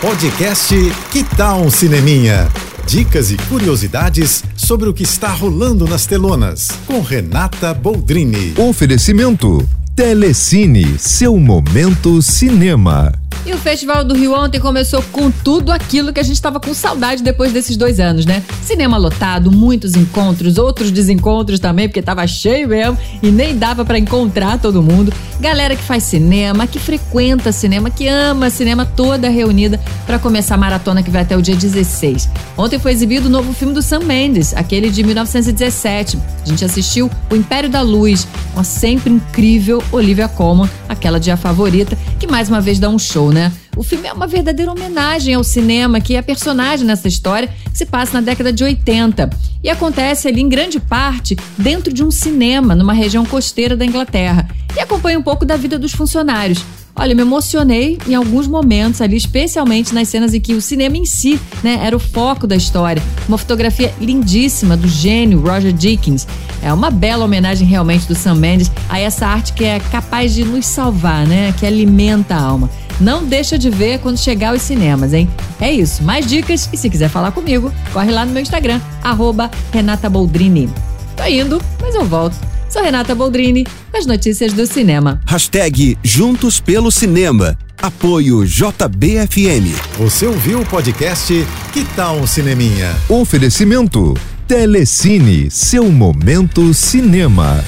Podcast Que Tal um Cineminha? Dicas e curiosidades sobre o que está rolando nas telonas. Com Renata Boldrini. Oferecimento Telecine, seu momento cinema. E o Festival do Rio ontem começou com tudo aquilo que a gente estava com saudade depois desses dois anos, né? Cinema lotado, muitos encontros, outros desencontros também, porque tava cheio mesmo e nem dava para encontrar todo mundo. Galera que faz cinema, que frequenta cinema, que ama cinema, toda reunida para começar a maratona que vai até o dia 16. Ontem foi exibido o novo filme do Sam Mendes, aquele de 1917. A gente assistiu O Império da Luz, com a sempre incrível Olivia Colman, aquela de A Favorita, que mais uma vez dá um show né? O filme é uma verdadeira homenagem ao cinema, que é personagem nessa história, que se passa na década de 80. E acontece ali, em grande parte, dentro de um cinema, numa região costeira da Inglaterra. E acompanha um pouco da vida dos funcionários. Olha, me emocionei em alguns momentos ali, especialmente nas cenas em que o cinema em si, né, era o foco da história. Uma fotografia lindíssima do gênio Roger Dickens. É uma bela homenagem realmente do Sam Mendes a essa arte que é capaz de nos salvar, né, que alimenta a alma. Não deixa de ver quando chegar aos cinemas, hein? É isso. Mais dicas e se quiser falar comigo, corre lá no meu Instagram, arroba Renata Boldrini. Tô indo, mas eu volto. Sou Renata Boldrini, as notícias do cinema. Hashtag Juntos pelo Cinema. Apoio JBFM. Você ouviu o podcast Que Tal um Cineminha? Oferecimento Telecine, seu momento cinema.